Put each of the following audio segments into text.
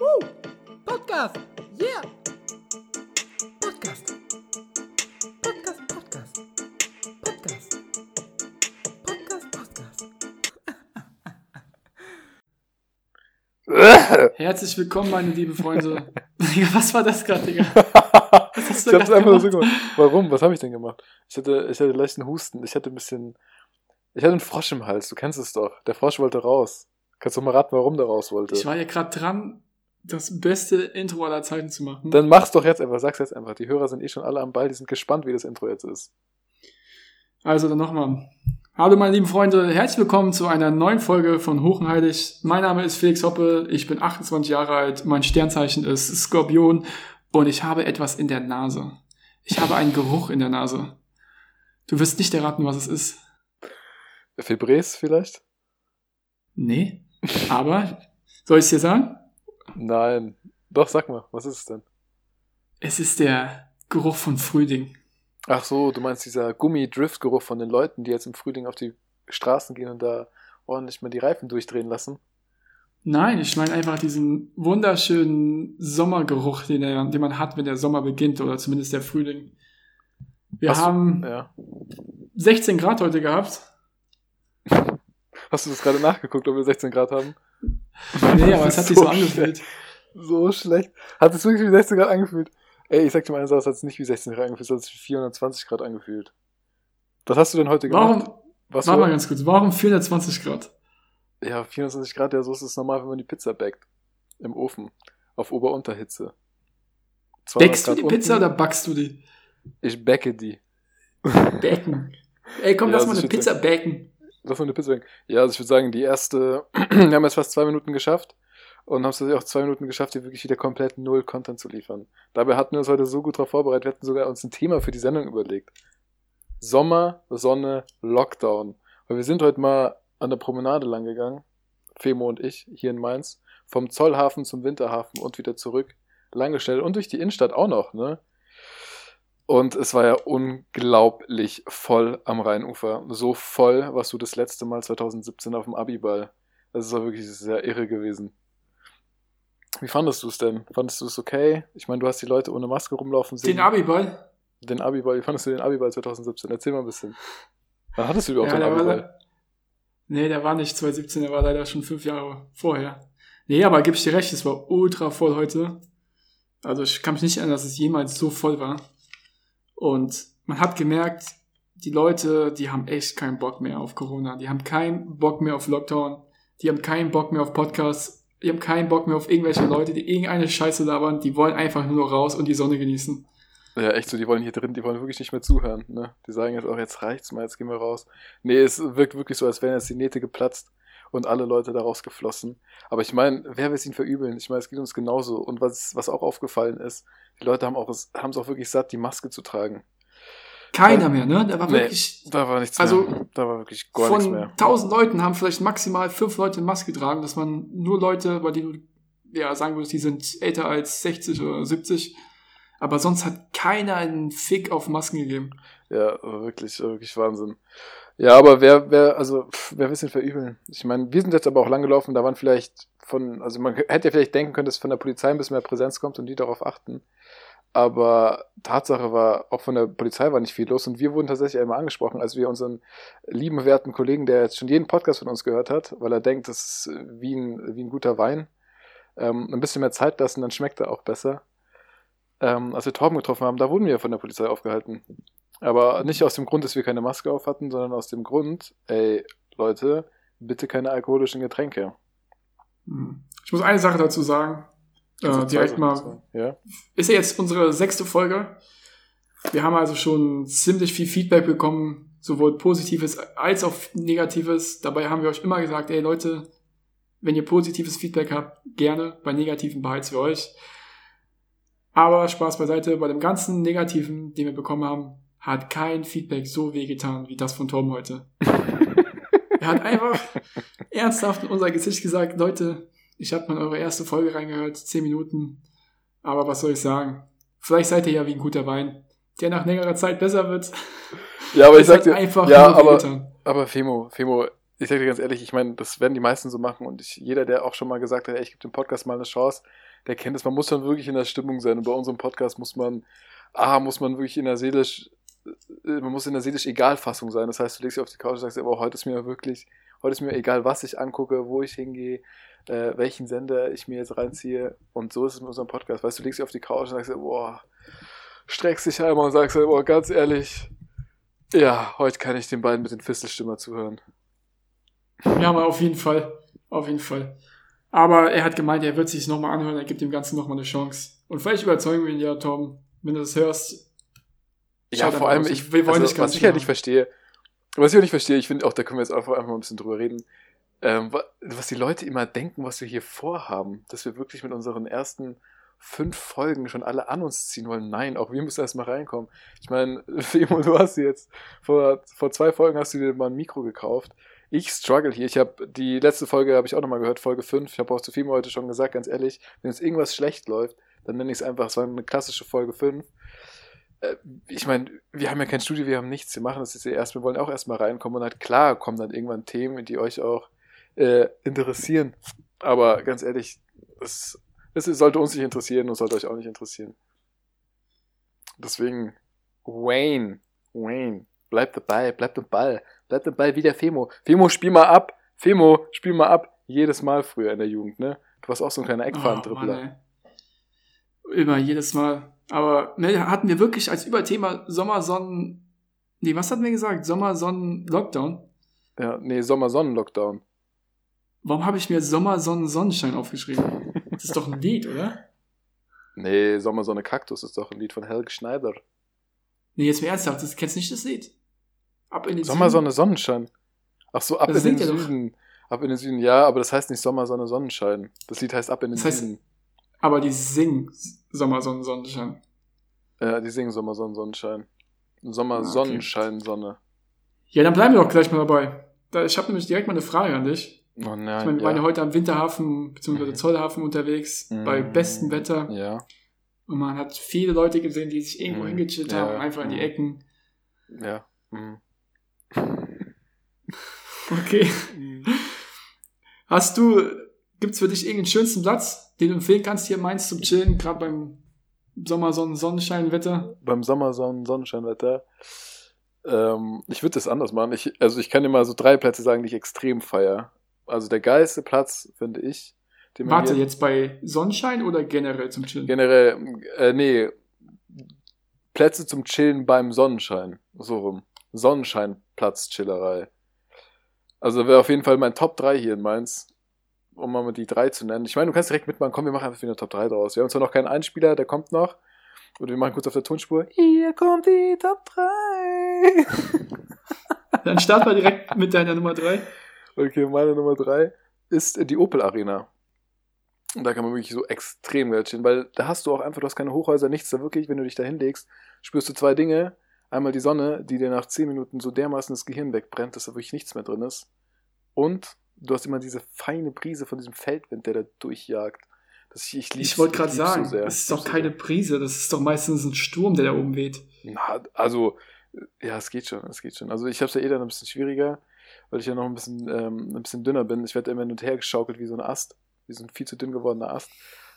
Woo! Podcast! Yeah! Podcast! Podcast, Podcast! Podcast! Podcast, Podcast! Herzlich willkommen, meine lieben Freunde. Digga, was war das gerade, Digga? Was hast Ich du hab's einfach nur so gemacht? gemacht. Warum? Was habe ich denn gemacht? Ich hatte, ich hatte leichten Husten. Ich hatte ein bisschen. Ich hatte einen Frosch im Hals. Du kennst es doch. Der Frosch wollte raus. Kannst du mal raten, warum der raus wollte? Ich war ja gerade dran, das beste Intro aller Zeiten zu machen. Dann mach's doch jetzt einfach. Sag's jetzt einfach. Die Hörer sind eh schon alle am Ball. Die sind gespannt, wie das Intro jetzt ist. Also dann nochmal. Hallo meine lieben Freunde, herzlich willkommen zu einer neuen Folge von Hochenheilig. Mein Name ist Felix Hoppe, ich bin 28 Jahre alt, mein Sternzeichen ist Skorpion und ich habe etwas in der Nase. Ich habe einen Geruch in der Nase. Du wirst nicht erraten, was es ist. Febres vielleicht? Nee, aber soll ich es dir sagen? Nein. Doch, sag mal. Was ist es denn? Es ist der Geruch von Frühling. Ach so, du meinst dieser Gummi-Drift-Geruch von den Leuten, die jetzt im Frühling auf die Straßen gehen und da ordentlich mal die Reifen durchdrehen lassen? Nein, ich meine einfach diesen wunderschönen Sommergeruch, den, er, den man hat, wenn der Sommer beginnt oder zumindest der Frühling. Wir Hast du- haben Ja. 16 Grad heute gehabt. Hast du das gerade nachgeguckt, ob wir 16 Grad haben? Nee, aber es hat sich so so angefühlt. So schlecht. Hat es wirklich wie 16 Grad angefühlt? Ey, ich sag dir mal eins, es hat es nicht wie 16 Grad angefühlt, es hat sich wie 420 Grad angefühlt. Was hast du denn heute gemacht? Warum, Was warte für- mal ganz kurz, warum 420 Grad? Ja, 24 Grad, ja, so ist es normal, wenn man die Pizza backt. Im Ofen. Auf Ober-Unterhitze. 200 Backst du die Grad Pizza unten. oder backst du die? Ich backe die. Backen. Ey, komm, Ja, lass mal eine Pizza backen. Lass mal eine Pizza backen. Ja, also ich würde sagen, die erste, wir haben jetzt fast zwei Minuten geschafft. Und haben es auch zwei Minuten geschafft, hier wirklich wieder komplett null Content zu liefern. Dabei hatten wir uns heute so gut darauf vorbereitet, wir hatten sogar uns ein Thema für die Sendung überlegt. Sommer, Sonne, Lockdown. Weil wir sind heute mal an der Promenade lang gegangen, Femo und ich, hier in Mainz, vom Zollhafen zum Winterhafen und wieder zurück, langgestellt und durch die Innenstadt auch noch, ne? Und es war ja unglaublich voll am Rheinufer. So voll, was du das letzte Mal 2017 auf dem Abiball. Das war wirklich sehr irre gewesen. Wie fandest du es denn? Fandest du es okay? Ich meine, du hast die Leute ohne Maske rumlaufen sehen. Den Abiball? Den Abiball. Wie fandest du den Abiball 2017? Erzähl mal ein bisschen. Wann hattest du überhaupt Ja, den war, Abiball? le- nee, der war nicht 2017, der war leider schon fünf Jahre vorher. Nee, aber gebe ich dir recht, es war ultra voll heute. Also ich kann mich nicht erinnern, dass es jemals so voll war. Und man hat gemerkt, die Leute, die haben echt keinen Bock mehr auf Corona. Die haben keinen Bock mehr auf Lockdown. Die haben keinen Bock mehr auf Podcasts. Die haben keinen Bock mehr auf irgendwelche Leute, die irgendeine Scheiße labern. Die wollen einfach nur raus und die Sonne genießen. Ja, echt so, die wollen hier drin, die wollen wirklich nicht mehr zuhören. Ne? Die sagen jetzt auch, jetzt reicht's mal, jetzt gehen wir raus. Nee, es wirkt wirklich so, als wären jetzt die Nähte geplatzt und alle Leute da rausgeflossen. Aber ich meine, wer will es ihnen verübeln? Ich meine, es geht uns genauso. Und was, was auch aufgefallen ist, die Leute haben auch es haben es auch wirklich satt, die Maske zu tragen. Keiner mehr, ne? Da war Nee, wirklich Da war nichts Also, mehr. Da war wirklich gar nichts von mehr. 1000 Leuten haben vielleicht maximal fünf Leute Maske getragen. Das waren nur Leute, bei denen du ja sagen würdest, die sind älter als 60 oder 70. Aber sonst hat keiner einen Fick auf Masken gegeben. Ja, wirklich, wirklich Wahnsinn. Ja, aber wer, wer, also, wer will es denn verübeln? Ich meine, wir sind jetzt aber auch lang gelaufen, da waren vielleicht von, also man hätte ja vielleicht denken können, dass von der Polizei ein bisschen mehr Präsenz kommt und die darauf achten. Aber Tatsache war, auch von der Polizei war nicht viel los und wir wurden tatsächlich einmal angesprochen, als wir unseren lieben, werten Kollegen, der jetzt schon jeden Podcast von uns gehört hat, weil er denkt, das ist wie ein, wie ein guter Wein, ähm, ein bisschen mehr Zeit lassen, dann schmeckt er auch besser. Ähm, als wir Torben getroffen haben, da wurden wir von der Polizei aufgehalten. Aber nicht aus dem Grund, dass wir keine Maske auf hatten, sondern aus dem Grund, ey, Leute, bitte keine alkoholischen Getränke. Hm. Ich muss eine Sache dazu sagen. Also Äh, direkt zwei mal. Ja? Ist ja jetzt unsere sechste Folge. Wir haben also schon ziemlich viel Feedback bekommen, sowohl positives als auch negatives. Dabei haben wir euch immer gesagt, ey Leute, wenn ihr positives Feedback habt, gerne. Bei negativen behalt's für euch. Aber Spaß beiseite, bei dem ganzen Negativen, den wir bekommen haben, hat kein Feedback so wehgetan wie das von Tom heute. er hat einfach ernsthaft in unser Gesicht gesagt, Leute, ich habe mal eure erste Folge reingehört, 10 Minuten. Aber was soll ich sagen? Vielleicht seid ihr ja wie ein guter Wein, der nach längerer Zeit besser wird. Ja, aber ich Es sag dir, einfach ja, aber, wehgetan. aber Femo, Femo, ich sage dir ganz ehrlich, ich meine, das werden die meisten so machen und ich, jeder, der auch schon mal gesagt hat, ey, ich gebe dem Podcast mal eine Chance, der kennt es. Man muss dann wirklich in der Stimmung sein und bei unserem Podcast muss man, ah, muss man wirklich in der seelisch, äh, man muss in der seelisch Egalfassung sein. Das heißt, du legst dich auf die Couch und sagst, aber heute ist mir wirklich, heute ist mir egal, was ich angucke, wo ich hingehe, äh, welchen Sender ich mir jetzt reinziehe und so ist es mit unserem Podcast. Weißt du, legst dich auf die Couch und sagst, boah, streckst dich einmal und sagst, boah, ganz ehrlich, ja, heute kann ich den beiden mit den Fistelstimmer zuhören. Ja, aber auf jeden Fall. Auf jeden Fall. Aber er hat gemeint, er wird sich nochmal anhören, er gibt dem Ganzen nochmal eine Chance. Und vielleicht überzeugen wir ihn ja, Tom, wenn du das hörst. Ja, vor allem, aus. ich, wir wollen also, dich ganz was ich halt klar. nicht verstehe, was ich auch nicht verstehe, ich finde auch, da können wir jetzt einfach, einfach mal ein bisschen drüber reden, ähm, wa- was die Leute immer denken, was wir hier vorhaben, dass wir wirklich mit unseren ersten fünf Folgen schon alle an uns ziehen wollen. Nein, auch wir müssen erst mal reinkommen. Ich meine, Fimo, du hast jetzt, vor, vor zwei Folgen hast du dir mal ein Mikro gekauft. Ich struggle hier. Ich habe die letzte Folge habe ich auch nochmal gehört, Folge 5. Ich habe auch zu Fimo heute schon gesagt, ganz ehrlich, wenn jetzt irgendwas schlecht läuft, dann nenne ich es einfach, es war eine klassische Folge 5 äh, ich meine, wir haben ja kein Studio, wir haben nichts, wir machen das jetzt erst, wir wollen auch erstmal reinkommen und halt klar kommen dann irgendwann Themen, die euch auch äh, interessieren. Aber ganz ehrlich, es, es sollte uns nicht interessieren und sollte euch auch nicht interessieren. Deswegen, Wayne, Wayne, bleib dabei, bleib am Ball, bleib dabei wie der Femo. Femo, spiel mal ab, Femo, spiel mal ab. Jedes Mal früher in der Jugend, ne? Du warst auch so ein kleiner Oh, Eckfahrendribbler. Mann, ey. Immer, jedes Mal. Aber ne, hatten wir wirklich als Überthema Sommersonnen. Nee, was hatten wir gesagt? Sommersonnen Lockdown. ja, nee, Sommer-Sonnen-Lockdown. Warum habe ich mir Sommersonnen Sonnenschein aufgeschrieben? Das ist doch ein Lied, oder? Nee, Sommersonne Kaktus ist doch ein Lied von Helge Schneider. Nee, jetzt mal ernsthaft, das kennst nicht das Lied? Ab in den Sommersonne Sonnenschein. Ach so, ab Das in den doch. Süden. Ab in den Süden, ja, aber das heißt nicht Sommersonne Sonnenschein. Das Lied heißt ab in den Das heißt- Süden. Aber die singen Sommersonnen Sonnenschein. Ja, die singen Sommersonnen Sonnenschein. Sommer Ah, okay. Sonnenschein Sonne. Ja, dann bleiben wir doch gleich mal dabei. Da, ich habe nämlich direkt mal eine Frage an dich. Oh nein, Ich meine, wir waren ja ja. heute am Winterhafen bzw. Mhm. Zollhafen unterwegs, Mhm. bei bestem Wetter. Ja, Und man hat viele Leute gesehen, die sich irgendwo Mhm. hingechillt Ja, haben, einfach in die mhm. Ecken. ja. Mhm. Okay. Hast du, gibt's für dich irgendeinen schönsten Platz, den du empfehlen kannst hier in Mainz zum Chillen, gerade beim Sommer, Sonnen, Sonnenscheinwetter? Beim Sommersonnen Sonnenscheinwetter. Ähm, ich würde das anders machen. Ich, also ich kann dir mal so drei Plätze sagen, die ich extrem feier. Also der geilste Platz, finde ich. Warte, jetzt bei Sonnenschein oder generell zum Chillen? Generell, äh, nee, Plätze zum Chillen beim Sonnenschein. So rum. Sonnenscheinplatz-Chillerei. Also wäre auf jeden Fall mein Top 3 hier in Mainz, um mal die drei zu nennen. Ich meine, du kannst direkt mitmachen, komm, wir machen einfach wieder eine Top 3 draus. Wir haben zwar noch keinen Einspieler, der kommt noch. Und wir machen kurz auf der Tonspur. Hier kommt die Top 3. Dann start mal direkt mit deiner Nummer drei. Okay, meine Nummer drei ist die Opel Arena. Und da kann man wirklich so extrem geil chillen, weil da hast du auch einfach, du hast keine Hochhäuser, nichts da wirklich, wenn du dich da hinlegst, spürst du zwei Dinge. Einmal die Sonne, die dir nach 10 Minuten so dermaßen das Gehirn wegbrennt, dass da wirklich nichts mehr drin ist. Und du hast immer diese feine Brise von diesem Feldwind, der da durchjagt. Das ich, ich, Ich wollte gerade sagen, so das ist doch keine. Brise, das ist doch meistens ein Sturm, der da oben weht. Na, also, ja, es geht schon, es geht schon. Also ich habe es ja eh dann ein bisschen schwieriger, weil ich ja noch ein bisschen, ähm, ein bisschen dünner bin. Ich werde immer hin und her geschaukelt wie so ein Ast, wie so ein viel zu dünn gewordener Ast.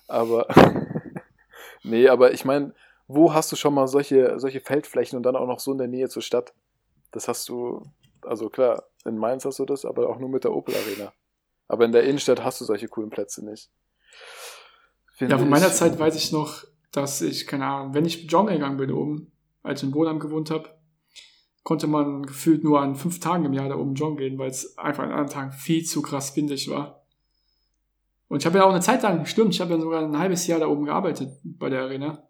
Aber, nee, aber ich meine, wo hast du schon mal solche, solche Feldflächen und dann auch noch so in der Nähe zur Stadt? Das hast du, also klar, in Mainz hast du das, aber auch nur mit der Opel Arena. Aber in der Innenstadt hast du solche coolen Plätze nicht. Ja, von meiner ich. Zeit weiß ich noch, dass ich, keine Ahnung, wenn ich joggen gegangen bin oben, als ich in Wohnheim gewohnt habe, konnte man gefühlt nur an fünf Tagen im Jahr da oben joggen gehen, weil es einfach an anderen Tagen viel zu krass windig war. Und ich habe ja auch eine Zeit lang, stimmt, ich habe ja sogar ein halbes Jahr da oben gearbeitet bei der Arena.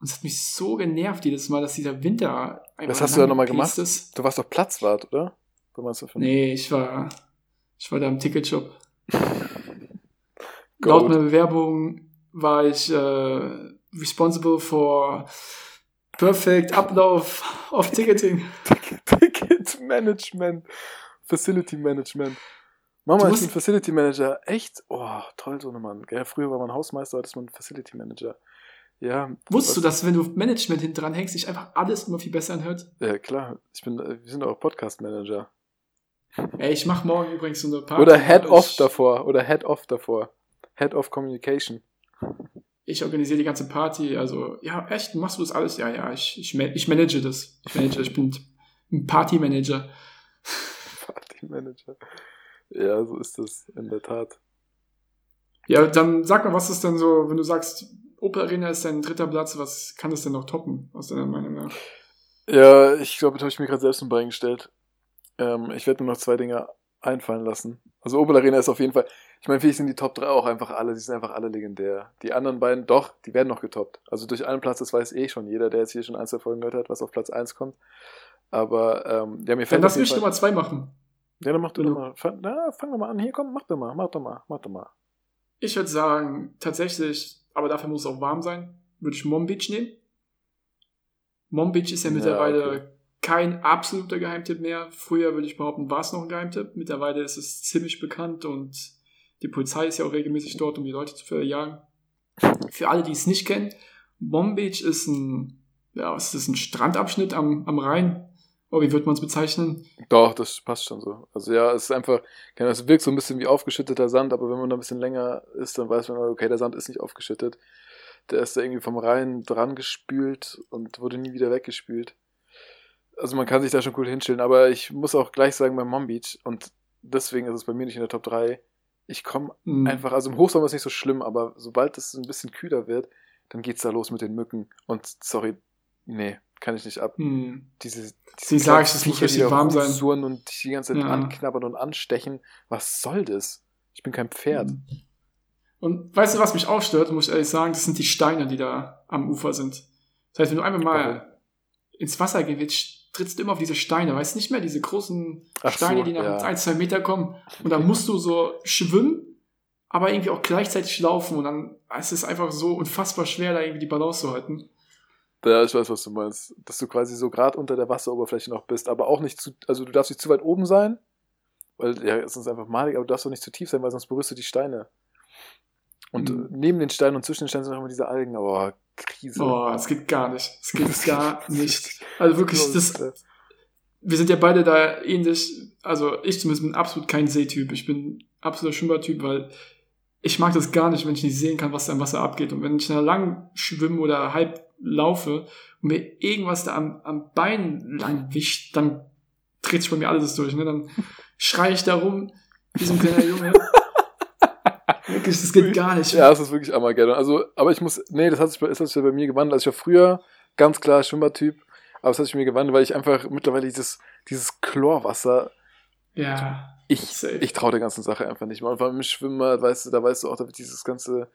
Und es hat mich so genervt jedes Mal, dass dieser Winter einfach Was hast du da nochmal gemacht? Ist. Du warst doch Platzwart, oder? Du meinst davon? Nee, ich war, ich war da im Ticketshop. Laut meiner Bewerbung war ich äh, responsible for perfect Ablauf of Ticketing. Ticket Management. Facility Management. Mama, musst- bin Facility Manager. Echt? Oh, toll, so eine Mann. Gell, früher war man Hausmeister, heute ist man Facility Manager. Ja. Wusstest du, dass wenn du Management hinten dran hängst, sich einfach alles immer viel besser anhört? Ja, klar. Ich bin, äh, wir sind auch Podcast Manager. Ey, ich mach morgen übrigens so eine Party. Oder Head Ich- Off davor. Oder Head Off davor. Head of Communication. Ich organisiere die ganze Party. Also, ja, echt, machst du das alles? Ja, ja, ich, ich, ich manage das. Ich manage, ich bin ein Partymanager. Partymanager. Ja, so ist das in der Tat. Ja, dann sag mal, was ist denn so, wenn du sagst, Opel Arena ist dein dritter Platz, was kann das denn noch toppen, aus deiner Meinung nach? Ja, ich glaube, das habe ich mir gerade selbst ein Bein gestellt. Ähm, ich werde nur noch zwei Dinge einfallen lassen. Also Opel Arena ist auf jeden Fall, ich meine, mich sind die Top 3 auch einfach alle, die sind einfach alle legendär. Die anderen beiden, doch, die werden noch getoppt. Also durch einen Platz, das weiß eh schon jeder, der jetzt hier schon ein, zwei Folgen gehört hat, was auf Platz 1 kommt. Aber, ähm, ja, mir Dann fällt lass auf jeden mich Nummer zwei machen. Ja, dann mach du Wenn doch mal. Fang, na, fang doch mal an. Hier, komm, mach doch mal, mach doch mal, mach doch mal, mach doch mal. Ich würde sagen, tatsächlich, aber dafür muss es auch warm sein, würde ich Mom Beach nehmen. Mom Beach ist ja Ja, mittlerweile okay. kein absoluter Geheimtipp mehr. Früher würde ich behaupten, war es noch ein Geheimtipp. Mittlerweile ist es ziemlich bekannt und die Polizei ist ja auch regelmäßig dort, um die Leute zu verjagen. Für alle, die es nicht kennen, Beach ist ein, ja, was ist ein Strandabschnitt am, am Rhein. Oh, wie würde man es bezeichnen? Doch, das passt schon so. Also ja, es ist einfach, es wirkt so ein bisschen wie aufgeschütteter Sand, aber wenn man da ein bisschen länger ist, dann weiß man, okay, der Sand ist nicht aufgeschüttet. Der ist da irgendwie vom Rhein dran gespült und wurde nie wieder weggespült. Also man kann sich da schon cool hinstellen, aber ich muss auch gleich sagen, beim Mom Beach, und deswegen ist es bei mir nicht in der Top 3, ich komme Hm. einfach, also im Hochsommer ist nicht so schlimm, aber sobald es ein bisschen kühler wird, dann geht's da los mit den Mücken. Und sorry, nee, kann ich nicht ab. Hm. Diese, diese ich, kleinen es muss richtig warm sein. und dich die ganze Zeit Ja. anknabbern und anstechen. Was soll das? Ich bin kein Pferd. Und weißt du, was mich auch stört, muss ich ehrlich sagen, das sind die Steine, die da am Ufer sind. Das heißt, wenn du einmal mal Warum? ins Wasser gehst, trittst du immer auf diese Steine, weißt nicht mehr, diese großen Ach Steine, so, die nach ja. ein, zwei Meter kommen. Und dann musst du so schwimmen, aber irgendwie auch gleichzeitig laufen. Und dann es ist es einfach so unfassbar schwer, da irgendwie die Balance zu halten. Ja, ich weiß, was du meinst. Dass du quasi so gerade unter der Wasseroberfläche noch bist, aber auch nicht zu, also du darfst nicht zu weit oben sein, weil, ja, es ist einfach malig, aber du darfst auch nicht zu tief sein, weil sonst berührst du die Steine. Und Mhm. äh, neben den Steinen und zwischen den Steinen sind auch immer diese Algen, aber Krise. Oh, es geht gar nicht. Es geht gar nicht. Also wirklich, das, wir sind ja beide da ähnlich. Also ich zumindest bin absolut kein Seetyp. Ich bin absoluter Schwimmertyp, weil ich mag das gar nicht, wenn ich nicht sehen kann, was da im Wasser abgeht. Und wenn ich da lang schwimme oder halb laufe und mir irgendwas da am, am Bein lang wischt, dann dreht sich bei mir alles durch. Ne? Dann schreie ich da rum, wie so ein kleiner Junge. Wirklich, das geht gar nicht. Ja, es ist wirklich Armageddon. Also, aber ich muss, nee, das hat sich, bei- das hat sich bei mir gewandelt. Also ich war früher ganz klar Schwimmertyp, aber es hat sich bei mir gewandelt, weil ich einfach mittlerweile dieses, dieses Chlorwasser, Ja. ich, Safe. ich traue der ganzen Sache einfach nicht mehr. Und vor allem im Schwimmer, weißt du, da weißt du auch, da wird dieses ganze,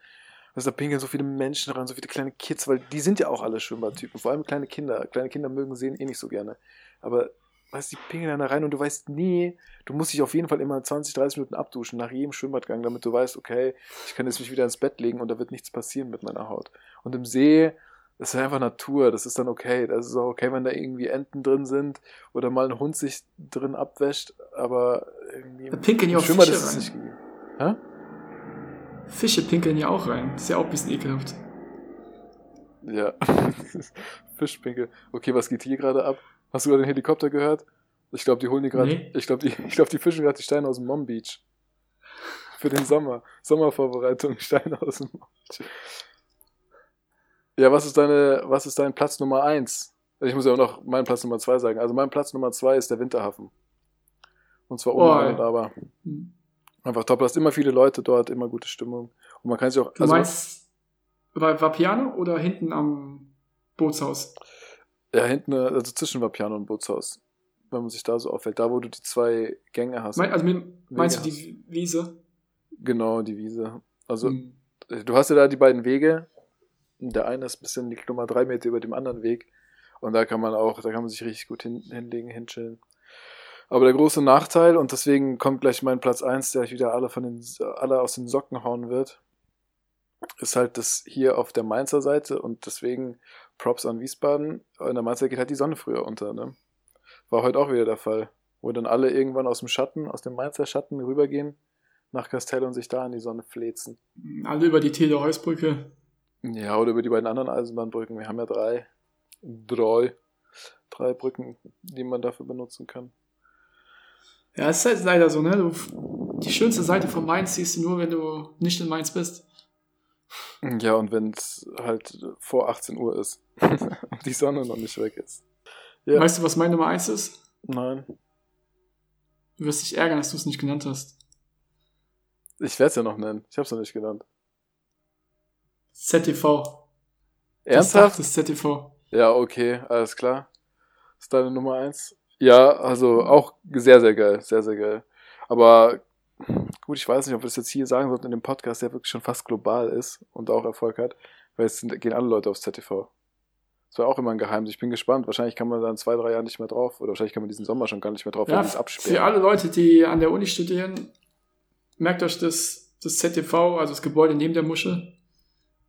du, da pinkeln so viele Menschen rein, so viele kleine Kids, weil die sind ja auch alle Schwimmertypen, vor allem kleine Kinder. Kleine Kinder mögen sehen eh nicht so gerne. Aber, weißt du, die pinkeln da rein und du weißt nie, du musst dich auf jeden Fall immer 20, 30 Minuten abduschen nach jedem Schwimmbadgang, damit du weißt, okay, ich kann jetzt mich wieder ins Bett legen und da wird nichts passieren mit meiner Haut. Und im See, das ist einfach Natur, das ist dann okay. Das ist auch okay, wenn da irgendwie Enten drin sind oder mal ein Hund sich drin abwäscht, aber irgendwie Da pinkeln ja auch Fische das ist rein. nicht gegeben. Hä? Fische pinkeln ja auch rein. Ist ja auch ein bisschen ekelhaft. Ja. Fischpinkel. Okay, was geht hier gerade ab? Hast du gerade den Helikopter gehört? Ich glaube, die holen die gerade. Nee. Ich glaube, die, ich glaub, die fischen gerade die Steine aus dem Mom Beach. Für den Sommer. Sommervorbereitung, Steine aus dem Mom Beach. Ja, was ist deine, was ist dein Platz Nummer eins? Ich muss ja auch noch meinen Platz Nummer zwei sagen. Also mein Platz Nummer zwei ist der Winterhafen. Und zwar ohne Oh, Aber. Einfach top. Du hast immer viele Leute dort, immer gute Stimmung. Und man kann sich auch. Du meinst, war, war Piano oder hinten am Bootshaus? Ja, hinten, also zwischen Vapiano und Bootshaus. Wenn man sich da so auffällt. Da, wo du die zwei Gänge hast. Mein, also meinst du Wege die Wiese? Genau, die Wiese. Also, Hm. du hast ja da die beiden Wege. Der eine ist ein bisschen, liegt nochmal drei Meter über dem anderen Weg. Und da kann man auch, da kann man sich richtig gut hin, hinlegen, hinchillen. Aber der große Nachteil, und deswegen kommt gleich mein Platz eins, der euch wieder alle von den, alle aus den Socken hauen wird, ist halt das hier auf der Mainzer Seite und deswegen Props an Wiesbaden. In der Mainzer geht halt die Sonne früher unter, ne? War heute auch wieder der Fall. Wo dann alle irgendwann aus dem Schatten, aus dem Mainzer Schatten rübergehen nach Castell und sich da in die Sonne flezen. Alle über die Theodor-Heuss-Brücke. Ja, oder über die beiden anderen Eisenbahnbrücken. Wir haben ja drei. Drei. Drei Brücken, die man dafür benutzen kann. Ja, es ist halt leider so, ne? Du, die schönste Seite von Mainz siehst du nur, wenn du nicht in Mainz bist. Ja, und wenn es halt vor 18 Uhr ist und die Sonne noch nicht weg ist. Ja. Weißt du, was meine Nummer 1 ist? Nein. Du wirst dich ärgern, dass du es nicht genannt hast. Ich werde es ja noch nennen. Ich habe es noch nicht genannt. ZTV. Das Ernsthaft? Dach des ZTV. Ja, okay, alles klar. ist deine Nummer eins? Ja, also auch sehr, sehr geil. Sehr, sehr geil. Aber gut, ich weiß nicht, ob wir das jetzt hier sagen sollten in dem Podcast, der wirklich schon fast global ist und auch Erfolg hat, weil es sind, gehen alle Leute aufs ZTV. Das war auch immer ein Geheimnis. Ich bin gespannt. Wahrscheinlich kann man da in zwei, drei Jahren nicht mehr drauf. Oder wahrscheinlich kann man diesen Sommer schon gar nicht mehr drauf, Ja, weil es für alle Leute, die an der Uni studieren, merkt euch das, das ZTV, also das Gebäude neben der Muschel.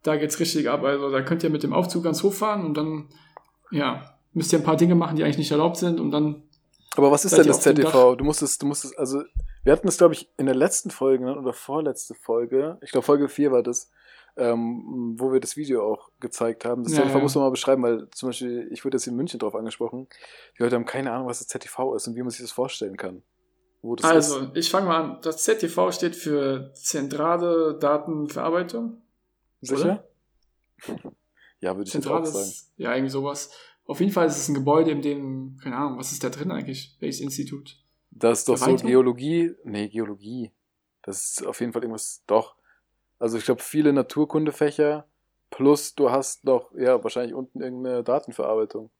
Da geht's richtig ab. Also da könnt ihr mit dem Aufzug ganz hochfahren und dann, ja, müsst ihr ein paar Dinge machen, die eigentlich nicht erlaubt sind und dann, Aber was ist denn das ZTV? Du musstest, du musstest, also, wir hatten es, glaube ich, in der letzten Folge ne, oder vorletzte Folge, ich glaube Folge 4 war das, ähm, wo wir das Video auch gezeigt haben. Das Ja, ZTV ja. muss man mal beschreiben, weil zum Beispiel, ich wurde jetzt in München drauf angesprochen, die Leute haben keine Ahnung, was das ZTV ist und wie man sich das vorstellen kann. Also, ist. ich fange mal an. Das ZTV steht für Zentrale Datenverarbeitung. Sicher? Ja, würde ich jetzt auch sagen. Zentrales, ja, irgendwie sowas. Auf jeden Fall ist es ein Gebäude, in dem, keine Ahnung, was ist da drin eigentlich? Welches Institut? Das ist doch so Verwaltung? Geologie. Nee, Geologie. Das ist auf jeden Fall irgendwas. Doch. Also ich glaube, viele Naturkundefächer plus du hast noch, ja, wahrscheinlich unten irgendeine Datenverarbeitung.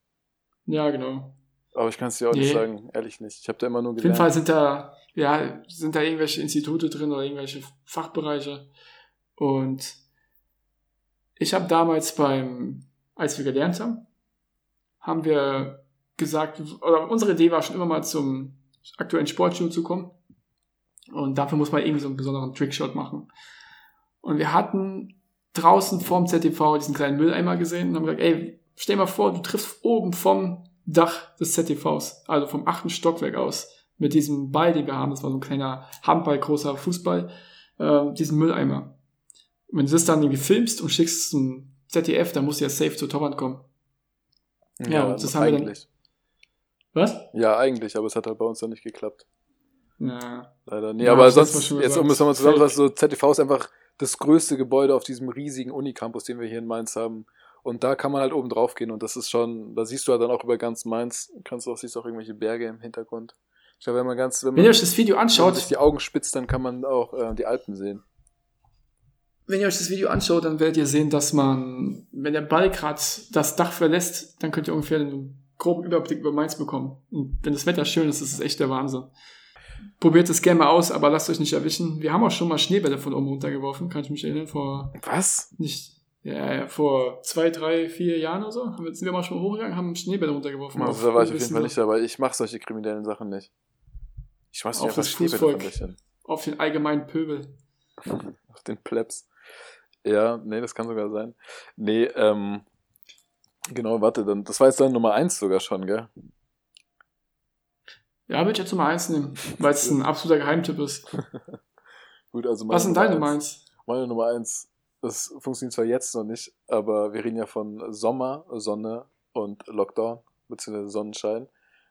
Ja, genau. Aber ich kann es dir auch Nee. nicht sagen, ehrlich nicht. Ich habe da immer nur Auf jeden gelernt. Fall sind da, ja, sind da irgendwelche Institute drin oder irgendwelche Fachbereiche. Und ich habe damals beim, als wir gelernt haben, haben wir gesagt, oder unsere Idee war schon immer mal zum aktuellen Sportstudio zu kommen. Und dafür muss man irgendwie so einen besonderen Trickshot machen. Und wir hatten draußen vorm ZTV diesen kleinen Mülleimer gesehen und haben gesagt, ey, stell mal vor, du triffst oben vom Dach des ZTVs, also vom achten Stockwerk aus, mit diesem Ball, den wir haben, das war so ein kleiner Handball, großer Fußball, äh, diesen Mülleimer. Und wenn du das dann irgendwie filmst und schickst zum ZDF, dann muss ja safe zur Torwand kommen. Ja, und das haben wir dann- eigentlich. Was? Ja, eigentlich, aber es hat halt bei uns dann nicht geklappt. Ja. Leider. Nee, Ja, aber sonst, jetzt um es nochmal zusammenzufassen, so ZTV ist einfach das größte Gebäude auf diesem riesigen Unicampus, den wir hier in Mainz haben. Und da kann man halt oben drauf gehen und das ist schon, da siehst du halt dann auch über ganz Mainz, kannst du auch, siehst auch irgendwelche Berge im Hintergrund. Ich glaube, wenn man ganz, wenn Wenn ihr man, euch das Video wenn man anschaut, sich die Augen spitzt, dann kann man auch äh, die Alpen sehen. Wenn ihr euch das Video anschaut, dann werdet ihr sehen, dass man, wenn der Ball gerade das Dach verlässt, dann könnt ihr ungefähr einen groben Überblick über Mainz bekommen. Und wenn das Wetter schön ist, ist es echt der Wahnsinn. Probiert es gerne mal aus, aber lasst euch nicht erwischen. Wir haben auch schon mal Schneebälle von oben runtergeworfen, kann ich mich erinnern, vor Was? nicht, ja, ja, vor zwei, drei, vier Jahren oder so. Haben Sind wir mal schon hochgegangen, haben Schneebälle runtergeworfen. Also, da war ich auf jeden Fall nicht dabei. Ich mache solche kriminellen Sachen nicht. Ich schmeiß nicht Auf das Schneebälle Fußvolk. von Löchern. Auf den allgemeinen Pöbel. Auf den Plebs. Ja, nee, das kann sogar sein. Nee, ähm, genau, warte, dann, das war jetzt dann Nummer eins sogar schon, gell? Ja, würde ich jetzt Nummer eins nehmen, weil es ein absoluter Geheimtipp ist. Gut, also Was sind deine Nummer eins- eins? Meine Nummer eins, das funktioniert zwar jetzt noch nicht, aber wir reden ja von Sommer, Sonne und Lockdown, beziehungsweise Sonnenschein.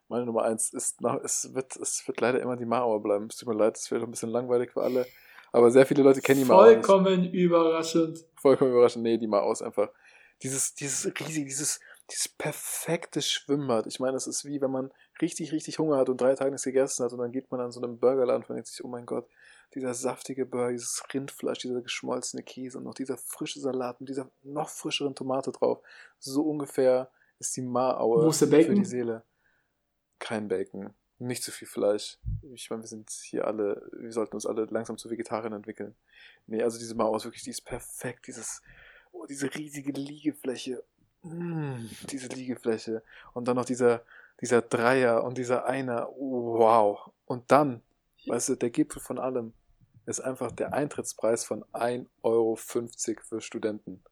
Meine Nummer eins ist noch, es wird, es wird leider immer die Mauer bleiben. Es tut mir leid, es wird ein bisschen langweilig für alle. Aber sehr viele Leute kennen die nicht. Vollkommen überraschend. vollkommen überraschend. Nee, die mal aus einfach. Dieses, dieses riesige, dieses, dieses perfekte Schwimmbad. Ich meine, es ist wie wenn man richtig, richtig Hunger hat und drei Tage nichts gegessen hat und dann geht man an so einem Burgerladen und denkt sich, oh mein Gott, dieser saftige Burger, dieses Rindfleisch, dieser geschmolzene Käse und noch dieser frische Salat mit dieser noch frischeren Tomate drauf. So ungefähr ist die Maraue für die Seele. Kein Bacon. Nicht zu viel Fleisch. Ich meine, wir sind hier alle, wir sollten uns alle langsam zu Vegetariern entwickeln. Nee, also diese Mauer ist wirklich, die ist perfekt. Dieses, oh, diese riesige Liegefläche. Mm, diese Liegefläche. Und dann noch dieser, dieser Dreier und dieser Einer. Wow. Und dann, weißt du, der Gipfel von allem ist einfach der Eintrittspreis von 1,50 Euro für Studenten.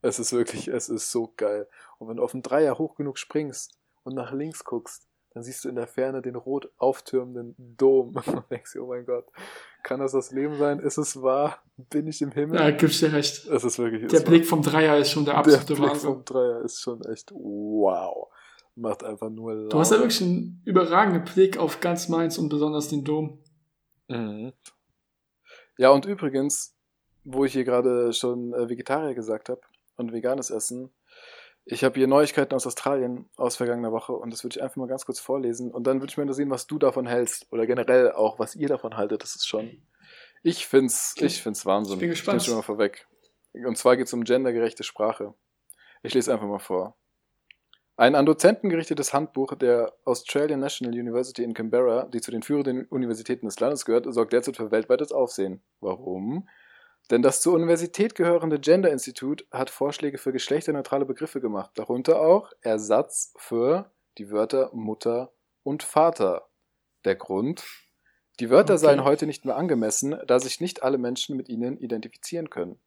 Es ist wirklich, es ist so geil. Und wenn du auf den Dreier hoch genug springst und nach links guckst, dann siehst du in der Ferne den rot auftürmenden Dom und denkst dir, oh mein Gott, kann das das Leben sein? Ist es wahr? Bin ich im Himmel? Ja, gibst dir recht. Es ist wirklich. Der Blick vom Dreier ist schon der war, der absolute Blick Wahnsinn. vom Dreier ist schon echt wow. macht einfach nur laut. Du hast ja wirklich einen überragenden Blick auf ganz Mainz und besonders den Dom. Mhm. Ja, und übrigens, wo ich hier gerade schon äh, Vegetarier gesagt habe und veganes Essen, ich habe hier Neuigkeiten aus Australien aus vergangener Woche und das würde ich einfach mal ganz kurz vorlesen und dann würde ich mal interessieren, was du davon hältst oder generell auch, was ihr davon haltet. Das ist schon. Ich find's, Okay. ich find's Wahnsinn. Ich bin gespannt. nehm's schon mal vorweg. Und zwar geht es um gendergerechte Sprache. Ich lese einfach mal vor. Ein an Dozenten gerichtetes Handbuch der Australian National University in Canberra, die zu den führenden Universitäten des Landes gehört, sorgt derzeit für weltweites Aufsehen. Warum? Denn das zur Universität gehörende Gender Institute hat Vorschläge für geschlechterneutrale Begriffe gemacht, darunter auch Ersatz für die Wörter Mutter und Vater. Der Grund? Die Wörter Okay. seien heute nicht mehr angemessen, da sich nicht alle Menschen mit ihnen identifizieren können.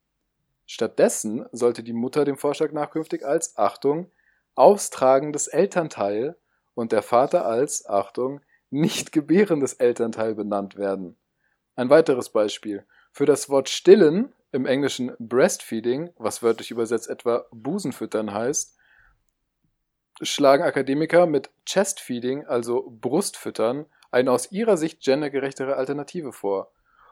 Stattdessen sollte die Mutter dem Vorschlag nach künftig als, Achtung, austragendes Elternteil und der Vater als, Achtung, nicht gebärendes Elternteil benannt werden. Ein weiteres Beispiel. Für das Wort stillen, im Englischen Breastfeeding, was wörtlich übersetzt etwa Busenfüttern heißt, schlagen Akademiker mit Chestfeeding, also Brustfüttern, eine aus ihrer Sicht gendergerechtere Alternative vor.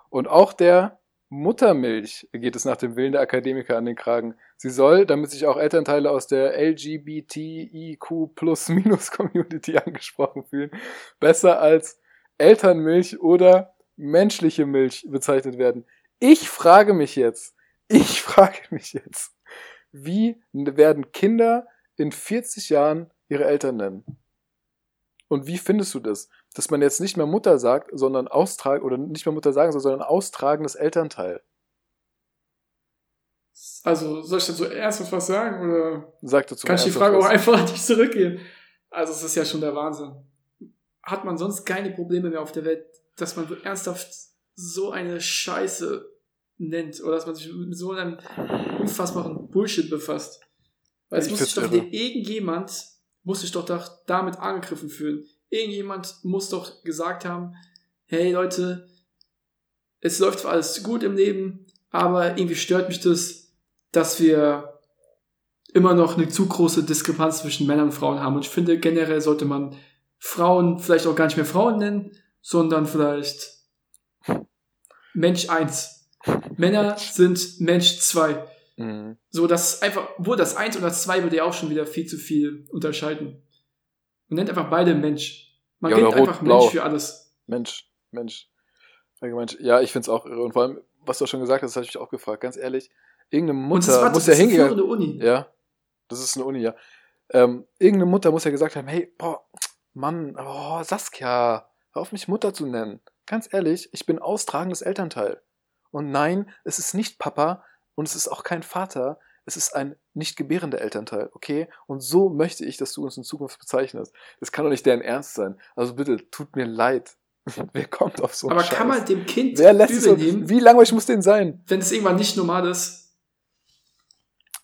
Und auch der Muttermilch geht es nach dem Willen der Akademiker an den Kragen. Sie soll, damit sich auch Elternteile aus der LGBTIQ plus minus Community angesprochen fühlen, besser als Elternmilch oder menschliche Milch bezeichnet werden. Ich frage mich jetzt, ich frage mich jetzt, wie werden Kinder in 40 Jahren ihre Eltern nennen? Und wie findest du das? Dass man jetzt nicht mehr Mutter sagt, sondern austragen, oder nicht mehr Mutter sagen soll, sondern austragendes Elternteil. Also, soll ich dazu erst was sagen oder Sagt dazu kann ich die Frage auch was. einfach an dich zurückgeben? Also, es ist ja schon der Wahnsinn. Hat man sonst keine Probleme mehr auf der Welt, dass man so ernsthaft so eine Scheiße nennt oder dass man sich mit so einem unfassbaren Bullshit befasst? Weil es muss sich doch irgendjemand muss sich doch da- damit angegriffen fühlen. Irgendjemand muss doch gesagt haben, hey Leute, es läuft zwar alles gut im Leben, aber irgendwie stört mich das, dass wir immer noch eine zu große Diskrepanz zwischen Männern und Frauen haben. Und ich finde, generell sollte man Frauen vielleicht auch gar nicht mehr Frauen nennen, sondern vielleicht Mensch 1. Männer sind Mensch 2. Mhm. So, das einfach, wo das 1 und das 2 würde ja auch schon wieder viel zu viel unterscheiden. Man nennt einfach beide Mensch. Man Ja, rot, einfach blau. Mensch für alles. Mensch, Mensch. Allgemein, ja, ich finde es auch irre. Und vor allem, was du schon gesagt hast, das habe ich mich auch gefragt. Ganz ehrlich, irgendeine das Mutter war muss das ja ist eine hingegangen. führende Uni. Ja, das ist eine Uni, ja. Ähm, irgendeine Mutter muss ja gesagt haben, hey, boah, Mann, oh, Saskia, hör auf mich Mutter zu nennen. Ganz ehrlich, ich bin austragendes Elternteil. Und nein, es ist nicht Papa und es ist auch kein Vater, es ist ein nicht gebärender Elternteil, okay? Und so möchte ich, dass du uns in Zukunft bezeichnest. Das kann doch nicht deren Ernst sein. Also bitte, tut mir leid. Wer kommt auf so einen Aber Scheiß? kann man dem Kind Wer lässt es übel nehmen, Wie langweilig muss den sein? wenn es irgendwann nicht normal ist?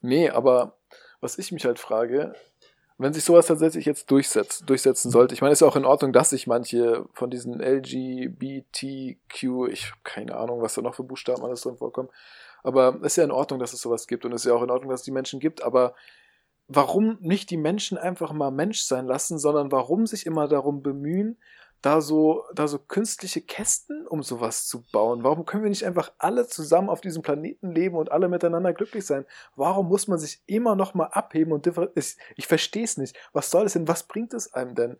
Nee, aber was ich mich halt frage, wenn sich sowas tatsächlich jetzt durchsetzt, durchsetzen sollte, ich meine, es ist ja auch in Ordnung, dass sich manche von diesen LGBTQ, ich habe keine Ahnung, was da noch für Buchstaben alles drin vorkommen, aber es ist ja in Ordnung, dass es sowas gibt und es ist ja auch in Ordnung, dass es die Menschen gibt, aber warum nicht die Menschen einfach mal Mensch sein lassen, sondern warum sich immer darum bemühen, da so, da so künstliche Kästen um sowas zu bauen? Warum können wir nicht einfach alle zusammen auf diesem Planeten leben und alle miteinander glücklich sein? Warum muss man sich immer noch mal abheben und ich, ich verstehe es nicht. Was soll es denn? Was bringt es einem denn?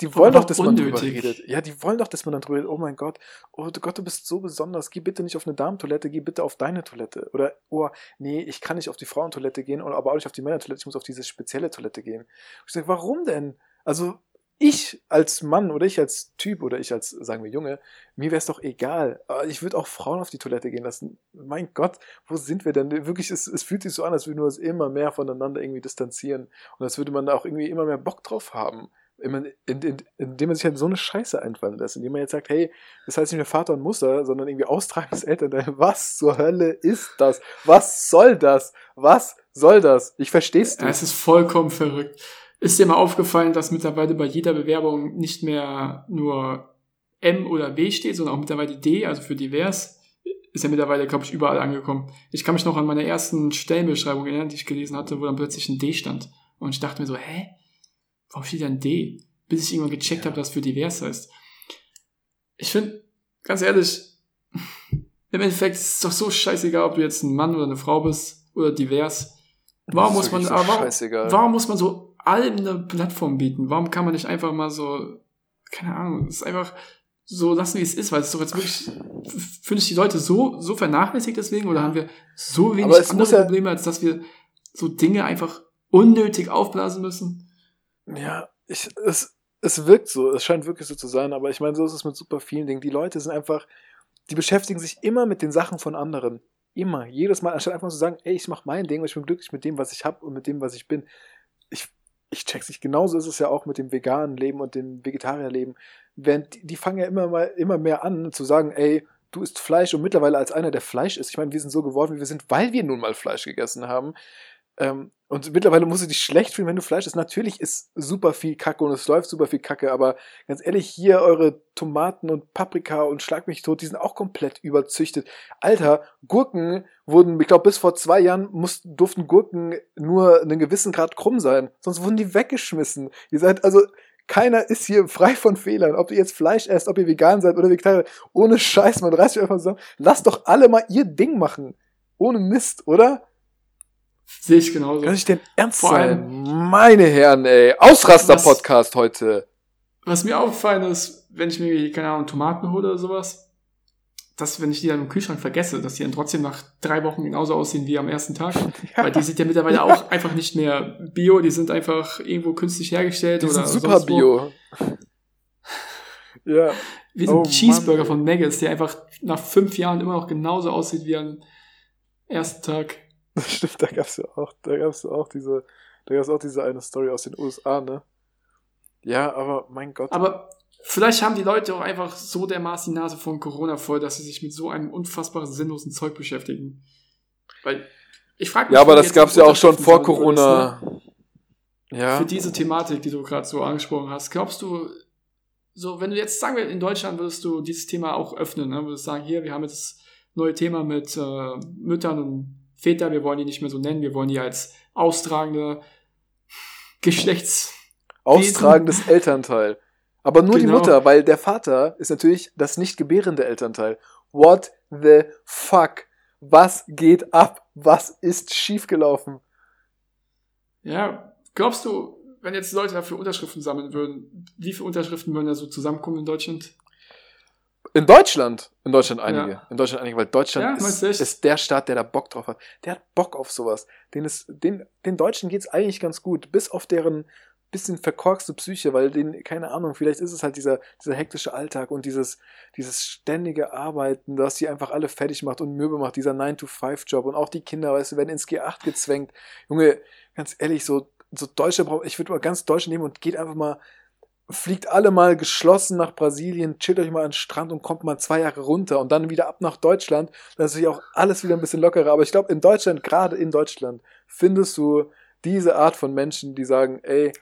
Die wollen doch dass man drüber unnötig. redet. Ja, die wollen doch, dass man dann drüber redet. Oh mein Gott, oh du Gott, du bist so besonders. Geh bitte nicht auf eine Damentoilette, geh bitte auf deine Toilette. Oder, oh, nee, ich kann nicht auf die Frauentoilette gehen, oder aber auch nicht auf die Männertoilette, ich muss auf diese spezielle Toilette gehen. Ich sage, warum denn? Also, ich als Mann oder ich als Typ oder ich als, sagen wir, Junge, mir wäre es doch egal. Aber Ich würde auch Frauen auf die Toilette gehen lassen. Mein Gott, wo sind wir denn? Wirklich, es, es fühlt sich so an, als würden wir uns immer mehr voneinander irgendwie distanzieren. Und als würde man da auch irgendwie immer mehr Bock drauf haben. Immer, in, in, indem man sich halt so eine Scheiße einfallen lässt. Indem man jetzt sagt, hey, das heißt nicht mehr Vater und Mutter, sondern irgendwie austragendes Elternteil. Was zur Hölle ist das? Was soll das? Was soll das? Ich verstehe es Ja, nicht. es ist vollkommen verrückt. Ist dir mal aufgefallen, dass mittlerweile bei jeder Bewerbung nicht mehr nur M oder W steht, sondern auch mittlerweile D, also für divers? Ist ja mittlerweile, glaube ich, überall angekommen. Ich kann mich noch an meine ersten Stellenbeschreibung erinnern, die ich gelesen hatte, wo dann plötzlich ein D stand. Und ich dachte mir so, hä? warum steht da ein D? Bis ich irgendwann gecheckt habe, dass für divers heißt. Ich finde, ganz ehrlich, im Endeffekt ist es doch so scheißegal, ob du jetzt ein Mann oder eine Frau bist oder divers. Warum muss man, so warum, warum muss man so allem eine Plattform bieten? Warum kann man nicht einfach mal so, keine Ahnung, es ist einfach so lassen, wie es ist, weil es ist doch jetzt wirklich, finde ich die Leute so, so vernachlässigt deswegen oder haben wir so wenig andere ja- Probleme, als dass wir so Dinge einfach unnötig aufblasen müssen? Ja, ich, es, es wirkt so, es scheint wirklich so zu sein, aber ich meine, so ist es mit super vielen Dingen. Die Leute sind einfach, die beschäftigen sich immer mit den Sachen von anderen. Immer, jedes Mal, anstatt einfach zu sagen, ey, ich mach mein Ding und ich bin glücklich mit dem, was ich habe und mit dem, was ich bin. Ich, ich check's nicht. Genauso ist es ja auch mit dem veganen Leben und dem Vegetarierleben. Während die, die fangen ja immer mal immer mehr an zu sagen, ey, du isst Fleisch und mittlerweile als einer, der Fleisch isst. Ich meine, wir sind so geworden, wie wir sind, weil wir nun mal Fleisch gegessen haben. Ähm, und mittlerweile musst du dich schlecht fühlen, wenn du Fleisch isst. Natürlich ist super viel Kacke und es läuft super viel Kacke, aber ganz ehrlich, hier eure Tomaten und Paprika und Schlag mich tot, die sind auch komplett überzüchtet. Alter, Gurken wurden, ich glaube, bis vor zwei Jahren mussten, durften Gurken nur einen gewissen Grad krumm sein. Sonst wurden die weggeschmissen. Ihr seid, also, keiner ist hier frei von Fehlern. Ob ihr jetzt Fleisch esst, ob ihr vegan seid oder Vegetarier. Ohne Scheiß, man reißt euch einfach zusammen. Lasst doch alle mal ihr Ding machen. Ohne Mist, oder? Sehe ich genauso. Kann ich denn ernst Vor sein? Meine Herren, ey. Ausraster-Podcast heute. Was mir aufgefallen ist, wenn ich mir, keine Ahnung, Tomaten hole oder sowas, dass, wenn ich die dann im Kühlschrank vergesse, dass die dann trotzdem nach drei Wochen genauso aussehen wie am ersten Tag. Weil die sind ja mittlerweile auch einfach nicht mehr bio, die sind einfach irgendwo künstlich hergestellt Die oder sind super bio. ja. Wie ein Oh Cheeseburger Mann, von Maggis, der einfach nach fünf Jahren immer noch genauso aussieht wie am ersten Tag. Stimmt, da gab's ja auch, da gab's ja auch diese, da gab's auch diese eine Story aus den USA, ne? Ja, aber mein Gott. Aber vielleicht haben die Leute auch einfach so dermaßen die Nase von Corona voll, dass sie sich mit so einem unfassbaren sinnlosen Zeug beschäftigen. Weil ich frage ja, aber das gab's die ja auch schon vor würdest, ne? Corona. Ja. Für diese Thematik, die du gerade so angesprochen hast, glaubst du, so, wenn du jetzt sagen wir, in Deutschland würdest du dieses Thema auch öffnen, ne? würdest sagen, hier, wir haben jetzt das neue Thema mit äh, Müttern und Vätern, wir wollen die nicht mehr so nennen, wir wollen die als austragende Geschlechts... Austragendes Elternteil. Aber nur die Genau. Mutter, weil der Vater ist natürlich das nicht gebärende Elternteil. What the fuck? Was geht ab? Was ist schiefgelaufen? Ja, glaubst du, wenn jetzt Leute dafür Unterschriften sammeln würden, wie viele Unterschriften würden da so zusammenkommen in Deutschland? In Deutschland, in Deutschland einige, Ja. in Deutschland einige, weil Deutschland Ja, ist, ist der Staat, der da Bock drauf hat. Der hat Bock auf sowas. Den, ist, den, den Deutschen geht's eigentlich ganz gut, bis auf deren bisschen verkorkste Psyche, weil den, keine Ahnung, vielleicht ist es halt dieser, dieser hektische Alltag und dieses, dieses ständige Arbeiten, das sie einfach alle fertig macht und mürbe macht, dieser 9-to-5-Job und auch die Kinder, weißt du, werden ins G8 gezwängt. Junge, ganz ehrlich, so, so Deutsche brauchen, ich würde mal ganz Deutschland nehmen und geht einfach mal, fliegt alle mal geschlossen nach Brasilien, chillt euch mal an den Strand und kommt mal zwei Jahre runter und dann wieder ab nach Deutschland. Dann ist natürlich auch alles wieder ein bisschen lockerer. Aber ich glaube, in Deutschland, gerade in Deutschland, findest du diese Art von Menschen, die sagen, ey,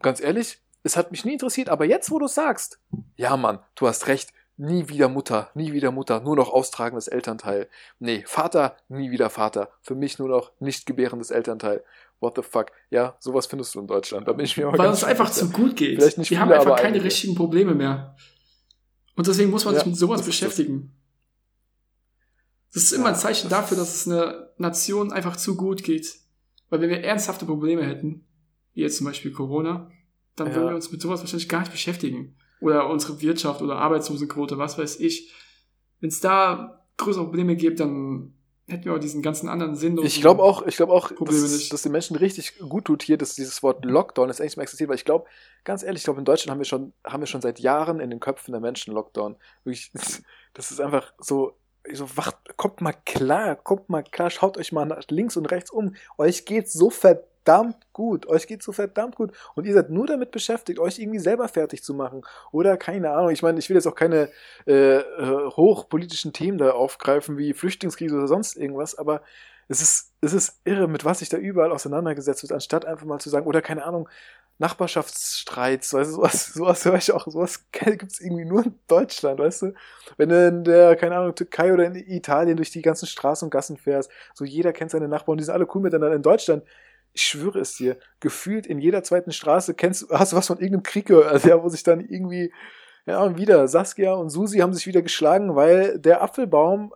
ganz ehrlich, es hat mich nie interessiert, aber jetzt, wo du sagst, ja Mann, du hast recht, nie wieder Mutter, nie wieder Mutter, nur noch austragendes Elternteil. Nee, Vater, nie wieder Vater. Für mich nur noch nicht gebärendes Elternteil. What the fuck? Ja, sowas findest du in Deutschland. Da bin ich mir aber Weil es einfach zu gut geht. Vielleicht nicht haben viele, einfach aber keine einige. richtigen Probleme mehr. Und deswegen muss man Ja, sich mit sowas das beschäftigen. Das ist immer Ja, ein Zeichen dafür, dass es einer Nation einfach zu gut geht. Weil wenn wir ernsthafte Probleme hätten, wie jetzt zum Beispiel Corona, dann Ja. würden wir uns mit sowas wahrscheinlich gar nicht beschäftigen. Oder unsere Wirtschaft oder Arbeitslosenquote, was weiß ich. Wenn es da größere Probleme gibt, dann hätten wir auch diesen ganzen anderen Sinn. Ich glaube auch, ich glaube auch, Probleme dass, nicht. dass den Menschen richtig gut tut hier, dass dieses Wort Lockdown jetzt eigentlich mehr existiert, weil ich glaube, ganz ehrlich, ich glaube, in Deutschland haben wir schon, haben wir schon seit Jahren in den Köpfen der Menschen Lockdown. Wirklich, das ist einfach so, so wacht, kommt mal klar, kommt mal klar, schaut euch mal nach links und rechts um. Euch geht's so verdammt gut, euch geht's so verdammt gut. Und ihr seid nur damit beschäftigt, euch irgendwie selber fertig zu machen. Oder keine Ahnung, ich meine, ich will jetzt auch keine äh, äh, hochpolitischen Themen da aufgreifen, wie Flüchtlingskrise oder sonst irgendwas, aber es ist, es ist irre, mit was sich da überall auseinandergesetzt wird, anstatt einfach mal zu sagen, oder keine Ahnung, Nachbarschaftsstreits, weißt du, sowas, sowas höre ich auch, sowas gibt es irgendwie nur in Deutschland, weißt du? Wenn du in der, keine Ahnung, Türkei oder in Italien durch die ganzen Straßen und Gassen fährst, so jeder kennt seine Nachbarn, die sind alle cool miteinander. In Deutschland ich schwöre es dir, gefühlt in jeder zweiten Straße kennst hast du was von irgendeinem Krieg gehört, also ja, wo sich dann irgendwie, ja, und wieder, Saskia und Susi haben sich wieder geschlagen, weil der Apfelbaum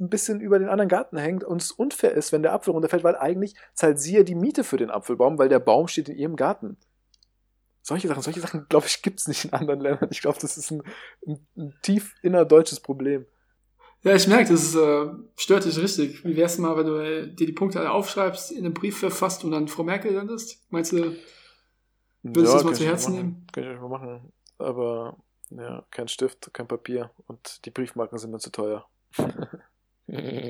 ein bisschen über den anderen Garten hängt und es unfair ist, wenn der Apfel runterfällt, weil eigentlich zahlt sie ja die Miete für den Apfelbaum, weil der Baum steht in ihrem Garten. Solche Sachen, solche Sachen, glaube ich, gibt es nicht in anderen Ländern. Ich glaube, das ist ein, ein, ein tief innerdeutsches Problem. Ja, ich merke, das ist, äh, stört dich richtig. Wie wär's mal, wenn du äh, dir die Punkte alle aufschreibst, in einem Brief verfasst und dann Frau Merkel landest? Meinst du, würdest du das mal zu Herzen machen. nehmen? Kann ich mal machen. Aber ja, kein Stift, kein Papier und die Briefmarken sind mir zu teuer.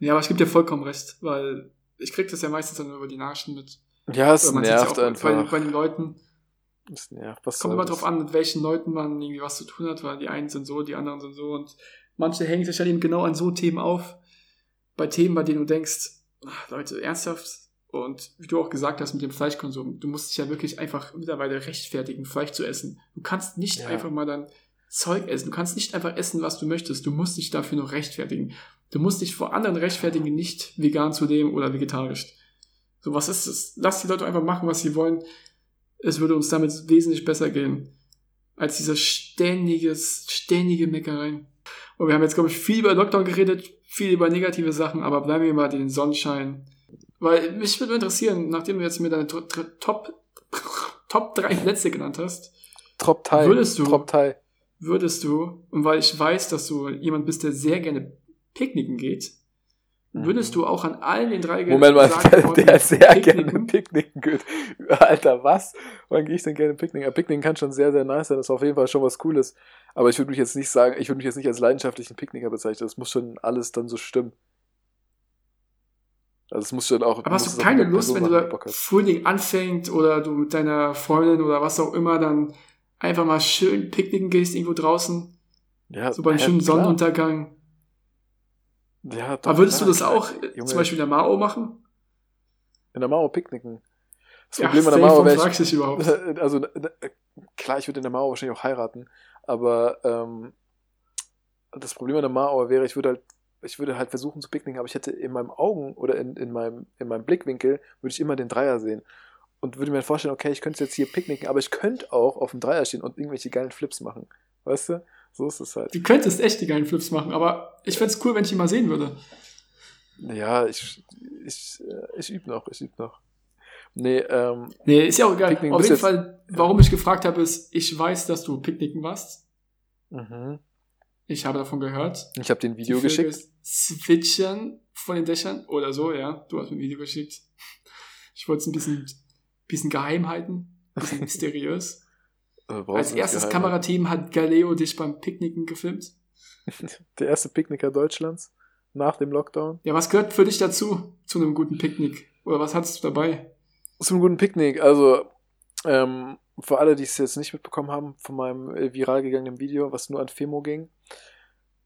Ja, aber ich gebe dir vollkommen recht, weil ich krieg das ja meistens dann über die Nachrichten mit. ja, es ja nervt auch einfach. Bei, bei den Leuten. es nervt. Was Kommt immer drauf an, mit welchen Leuten man irgendwie was zu tun hat, weil die einen sind so, die anderen sind so und manche hängen sich dann eben genau an so Themen auf. Bei Themen, bei denen du denkst, ach, Leute, ernsthaft? Und wie du auch gesagt hast mit dem Fleischkonsum, du musst dich ja wirklich einfach mittlerweile rechtfertigen, Fleisch zu essen. Du kannst nicht Ja. einfach mal dann Zeug essen. Du kannst nicht einfach essen, was du möchtest. Du musst dich dafür noch rechtfertigen. Du musst dich vor anderen rechtfertigen, nicht vegan zu leben oder vegetarisch. So, was ist das? Lass die Leute einfach machen, was sie wollen. Es würde uns damit wesentlich besser gehen. Als dieser ständiges, ständige Meckereien. Und wir haben jetzt, glaube ich, viel über Lockdown geredet, viel über negative Sachen, aber bleiben wir mal den Sonnenschein. Weil mich würde interessieren, nachdem du jetzt mir deine Top, Top 3 Plätze genannt hast, Trop Thai. Würdest du- Trop Thai. würdest du, und weil ich weiß, dass du jemand bist, der sehr gerne picknicken geht, würdest du auch an allen den drei. Moment mal, sagen, der, der sehr gerne picknicken? picknicken geht. Alter, was? Wann gehe ich denn gerne picknicken? Ja, Picknicken kann schon sehr, sehr nice sein. Das ist auf jeden Fall schon was Cooles. Aber ich würde mich jetzt nicht sagen, ich würde mich jetzt nicht als leidenschaftlichen Picknicker bezeichnen. Das muss schon alles dann so stimmen. Also es muss schon auch. Aber hast du keine Lust, Person wenn du hat. Frühling anfängt oder du mit deiner Freundin oder was auch immer dann einfach mal schön picknicken gehst irgendwo draußen, Ja, so beim ja, schönen klar. Sonneuntergang. Ja, doch, Aber würdest du das auch äh, Junge, zum Beispiel in der Mao machen? in der Mauer picknicken. Das Ja, Problem an der warum wäre, dich überhaupt? ich, also äh, klar, ich würde in der Mauer wahrscheinlich auch heiraten, aber ähm, das Problem an der Mauer wäre, ich würde halt, ich würde halt versuchen zu picknicken, aber ich hätte in meinem Augen oder in, in, meinem, in meinem Blickwinkel würde ich immer den Dreier sehen und würde mir dann vorstellen, okay, ich könnte jetzt hier picknicken, aber ich könnte auch auf dem Dreier stehen und irgendwelche geilen Flips machen. Weißt du? So ist es halt. Du könntest echt die geilen Flips machen, aber ich fänd's cool, wenn ich ihn mal sehen würde. Ja, ich, ich, äh, ich übe noch, ich übe noch. Nee, ähm, Nee, ist ja auch egal. Picknicken Auf jeden Fall, warum ich gefragt habe, ist, ich weiß, dass du picknicken warst. mhm. Ich habe davon gehört. ich habe den Video Die geschickt. Zwitschern von den Dächern oder so, ja. Du hast mir ein Video geschickt. Ich wollte es ein bisschen, bisschen geheim halten, ein bisschen mysteriös. Äh, Als erstes Kamerateam hat Galeo dich beim Picknicken gefilmt. Der erste Picknicker Deutschlands nach dem Lockdown. Ja, was gehört für dich dazu, zu einem guten Picknick? Oder was hattest du dabei? Zum guten Picknick. Also, ähm, für alle, die es jetzt nicht mitbekommen haben, von meinem äh, viral gegangenen Video, was nur an Femo ging.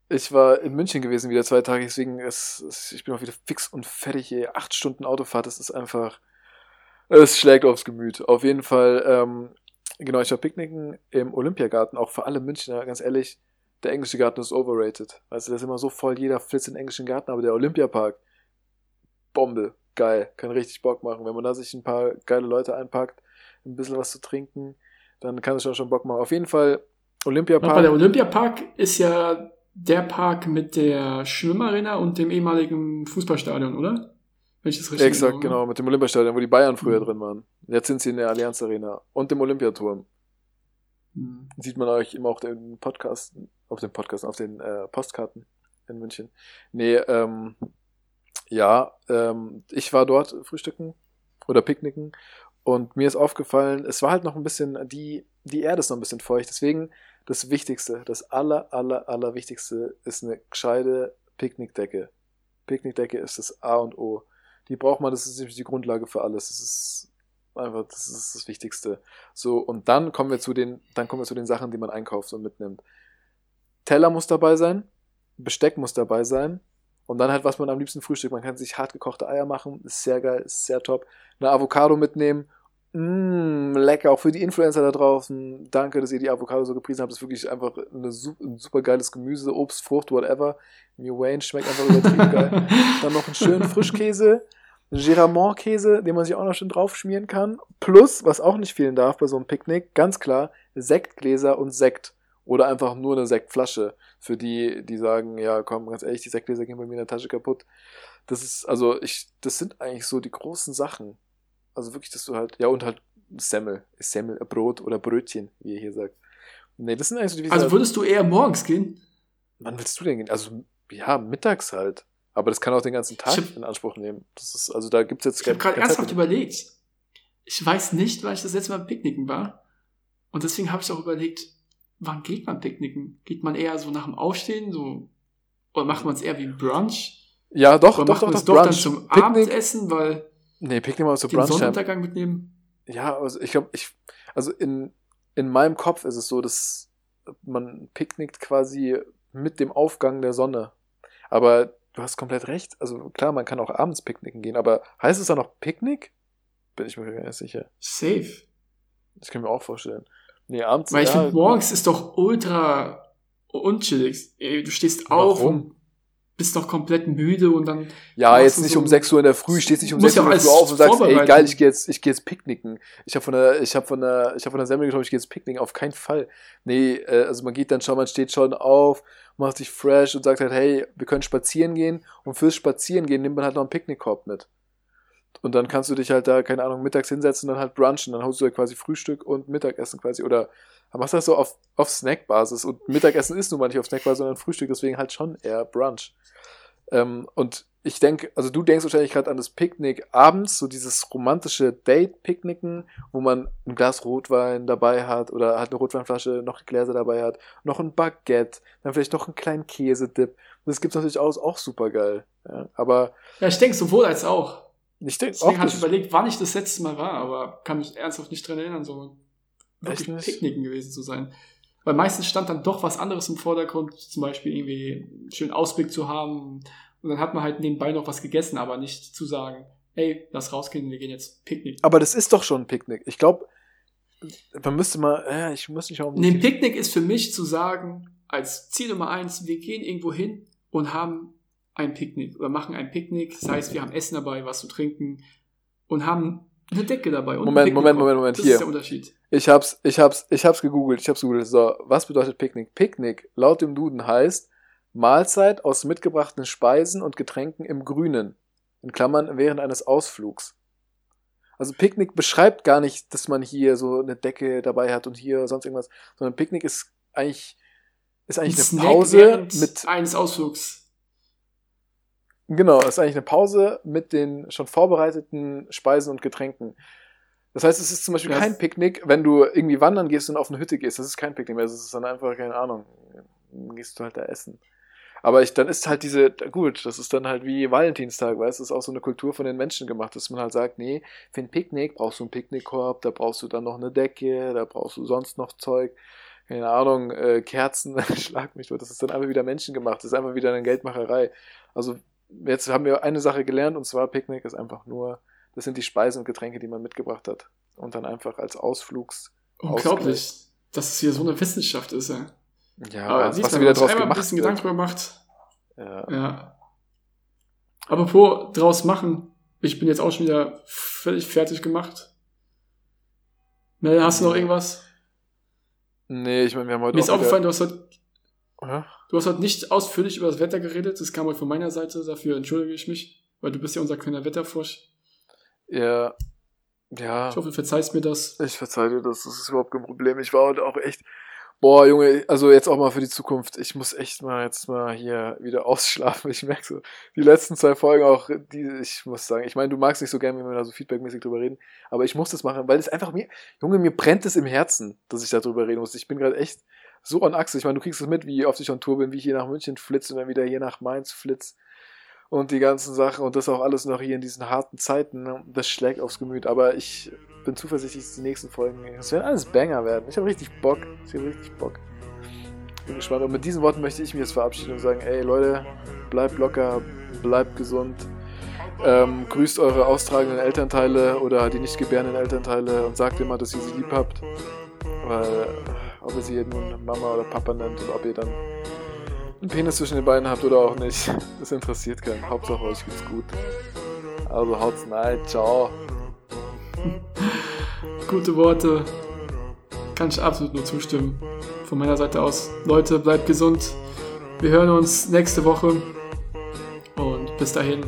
Ich war in München gewesen wieder zwei Tage, deswegen ist, ist ich bin auch wieder fix und fertig. Ey. Acht Stunden Autofahrt, das ist einfach, es schlägt aufs Gemüt. Auf jeden Fall, ähm, genau, ich war picknicken im Olympiagarten, auch für alle Münchner, ganz ehrlich, der englische Garten ist overrated. Also, der ist immer so voll, jeder flitzt in den englischen Garten, aber der Olympiapark, Bombe, geil, kann richtig Bock machen. Wenn man da sich ein paar geile Leute einpackt, ein bisschen was zu trinken, dann kann es schon schon Bock machen. Auf jeden Fall Bei der Olympiapark. Olympiapark ist ja der Park mit der Schwimmarena und dem ehemaligen Fußballstadion, oder? Wenn ich das richtig Exakt, genau, mit dem Olympiastadion, wo die Bayern früher Mhm. drin waren. Jetzt sind sie in der Allianz Arena und dem Olympiaturm. Hm. Sieht man euch immer auf den Podcast, auf den Podcast, auf den äh, Postkarten in München. Nee, ähm, ja, ähm, ich war dort frühstücken oder picknicken und mir ist aufgefallen, es war halt noch ein bisschen, die, die Erde ist noch ein bisschen feucht, deswegen das Wichtigste, das aller, aller, aller Wichtigste ist eine gescheite Picknickdecke. Picknickdecke ist das A und O. Die braucht man, das ist nämlich die Grundlage für alles. Das ist einfach, das ist das Wichtigste. So, und dann kommen wir zu den, dann kommen wir zu den Sachen, die man einkauft und mitnimmt. Teller muss dabei sein, Besteck muss dabei sein und dann halt, was man am liebsten frühstückt. Man kann sich hart gekochte Eier machen, ist sehr geil, ist sehr top. Eine Avocado mitnehmen, Mmm, lecker, auch für die Influencer da draußen. Danke, dass ihr die Avocado so gepriesen habt. Das ist wirklich einfach eine, ein super geiles Gemüse, Obst, Frucht, whatever. New Wayne schmeckt einfach übertrieben geil. Dann noch einen schönen Frischkäse. Giramont-Käse, den man sich auch noch schön draufschmieren kann. Plus, was auch nicht fehlen darf bei so einem Picknick, ganz klar, Sektgläser und Sekt. Oder einfach nur eine Sektflasche. Für die, die sagen, ja, komm, ganz ehrlich, die Sektgläser gehen bei mir in der Tasche kaputt. Das ist, also, ich, das sind eigentlich so die großen Sachen. Also wirklich, dass du halt, ja, und halt Semmel, Semmel, Brot oder Brötchen, wie ihr hier sagt. Nee, das sind eigentlich so die Also würdest du eher morgens gehen? Wann willst du denn gehen? Also, ja, mittags halt. Aber das kann auch den ganzen Tag hab- in Anspruch nehmen. Das ist, also da gibt's jetzt Ich habe gerade ernsthaft Zeit. überlegt. Ich weiß nicht, weil ich das letzte Mal Picknicken war. Und deswegen habe ich auch überlegt, wann geht man picknicken? Geht man eher so nach dem Aufstehen, so, oder macht man es eher wie ein Brunch? Ja, doch, Oder doch, macht doch, man doch, doch dann Brunch. zum Picknick, Abendessen, weil nee, Picknick mal so den Brunch. Sonnenuntergang mitnehmen? Ja, also ich glaube, ich, also in, in meinem Kopf ist es so, dass man picknickt quasi mit dem Aufgang der Sonne. Aber du hast komplett recht. Also klar, man kann auch abends picknicken gehen, aber heißt es dann noch Picknick? Bin ich mir gar nicht sicher. Safe. Das können wir auch vorstellen. Nee, abends. Weil ich ja, finde, morgens ist doch ultra unchillig. Ey, Du stehst auf Warum? und bist doch komplett müde und dann Ja, jetzt nicht so- um 6 Uhr in der Früh, stehst nicht um Muss 6 ja Uhr in der Früh auf und sagst, ey geil, ich gehe jetzt, ich gehe jetzt picknicken. Ich habe von der, ich habe von der, ich habe von der Semmel gekommen, ich gehe jetzt picknicken. Auf keinen Fall. Nee, äh, also man geht dann schon, man steht schon auf, macht sich fresh und sagt halt, hey, wir können spazieren gehen. Und fürs Spazierengehen nimmt man halt noch einen Picknickkorb mit. Und dann kannst du dich halt da, keine Ahnung, mittags hinsetzen und dann halt brunchen. Dann holst du halt quasi Frühstück und Mittagessen quasi. Oder machst das so auf, auf Snackbasis. Und Mittagessen ist nun mal nicht auf Snackbasis, sondern Frühstück, deswegen halt schon eher Brunch. Ähm, und ich denke, also du denkst wahrscheinlich gerade an das Picknick abends, so dieses romantische Date-Picknicken, wo man ein Glas Rotwein dabei hat oder halt eine Rotweinflasche, noch Gläser dabei hat, noch ein Baguette, dann vielleicht noch einen kleinen Käsedip. Das gibt's natürlich auch, auch super geil. Ja, aber Ja, ich denke sowohl als auch. ich denke auch, Deswegen habe das ich überlegt, wann ich das letzte Mal war, aber kann mich ernsthaft nicht dran erinnern, so wirklich Echt nicht? Picknicken gewesen zu sein. Weil meistens stand dann doch was anderes im Vordergrund, zum Beispiel irgendwie einen schönen Ausblick zu haben. Und dann hat man halt nebenbei noch was gegessen, aber nicht zu sagen, ey, lass rausgehen, wir gehen jetzt Picknick. aber das ist doch schon ein Picknick. Ich glaube, man müsste mal, ja, ich muss nicht auch Nee, ein Picknick ist für mich zu sagen, als Ziel Nummer eins, wir gehen irgendwo hin und haben ein Picknick oder machen ein Picknick. Das heißt, wir haben Essen dabei, was zu trinken und haben eine Decke dabei. Und Moment, Moment. Moment, Moment, Das hier. ist der Unterschied. Ich hab's, ich hab's, ich hab's gegoogelt, ich hab's gegoogelt. So, was bedeutet Picknick? Picknick laut dem Duden heißt Mahlzeit aus mitgebrachten Speisen und Getränken im Grünen. In Klammern während eines Ausflugs. Also Picknick beschreibt gar nicht, dass man hier so eine Decke dabei hat und hier sonst irgendwas, sondern Picknick ist eigentlich, ist eigentlich Ein eine Snack Pause mit, eines Ausflugs. Genau, ist eigentlich eine Pause mit den schon vorbereiteten Speisen und Getränken. Das heißt, es ist zum Beispiel Das- kein Picknick, wenn du irgendwie wandern gehst und auf eine Hütte gehst. Das ist kein Picknick mehr. Das ist dann einfach, keine Ahnung, dann gehst du halt da essen. Aber ich, dann ist halt diese, gut, das ist dann halt wie Valentinstag, weißt du, das ist auch so eine Kultur von den Menschen gemacht, dass man halt sagt, nee, für ein Picknick brauchst du einen Picknickkorb, da brauchst du dann noch eine Decke, da brauchst du sonst noch Zeug, keine Ahnung, äh, Kerzen, schlag mich tot. Das ist dann einfach wieder menschengemacht, das ist einfach wieder eine Geldmacherei. Also jetzt haben wir eine Sache gelernt und zwar Picknick ist einfach nur, das sind die Speisen und Getränke, die man mitgebracht hat. Und dann einfach als Ausflugs. Unglaublich, dass es hier so eine Wissenschaft ist. Ja. Ja, Aber was, wieder man sich draus einmal ein gemacht bisschen wird. Gedanken drüber macht. Ja. Ja. Apropos draus machen. Ich bin jetzt auch schon wieder völlig fertig gemacht. Mel, hast du noch irgendwas? Nee, ich meine, wir haben heute Mir ist wieder- aufgefallen, du hast, heute, Ja? Du hast heute nicht ausführlich über das Wetter geredet. Das kam heute von meiner Seite. Dafür entschuldige ich mich, weil du bist ja unser kleiner Wetterfrosch. Ja. Ja. Ich hoffe, du verzeihst mir das. Ich verzeihe dir das, das ist überhaupt kein Problem. Ich war heute auch echt. Boah, Junge, also jetzt auch mal für die Zukunft. Ich muss echt mal jetzt mal hier wieder ausschlafen. Ich merke so, die letzten zwei Folgen auch, die, ich muss sagen, ich meine, du magst nicht so gerne, wenn wir da so feedbackmäßig drüber reden, aber ich muss das machen, weil es einfach mir, Junge, mir brennt es im Herzen, dass ich darüber reden muss. Ich bin gerade echt so an Achse. Ich meine, du kriegst es mit, wie oft ich on Tour bin, wie ich hier nach München flitze und dann wieder hier nach Mainz flitze und die ganzen Sachen und das auch alles noch hier in diesen harten Zeiten. ne? Das schlägt aufs Gemüt, aber ich bin zuversichtlich, dass die nächsten Folgen, es werden alles Banger werden. Ich habe richtig Bock. Ich habe richtig Bock. Bin gespannt. Und mit diesen Worten möchte ich mich jetzt verabschieden und sagen, ey Leute, bleibt locker, bleibt gesund. Ähm, grüßt eure austragenden Elternteile oder die nicht gebärenden Elternteile und sagt immer, dass ihr sie lieb habt. Weil, ob ihr sie nun Mama oder Papa nennt und ob ihr dann einen Penis zwischen den Beinen habt oder auch nicht. Das interessiert keinen. Hauptsache euch geht's gut. Also haut's rein. Ciao. Gute Worte. Kann ich absolut nur zustimmen. Von meiner Seite aus. Leute, bleibt gesund. Wir hören uns nächste Woche. Und bis dahin.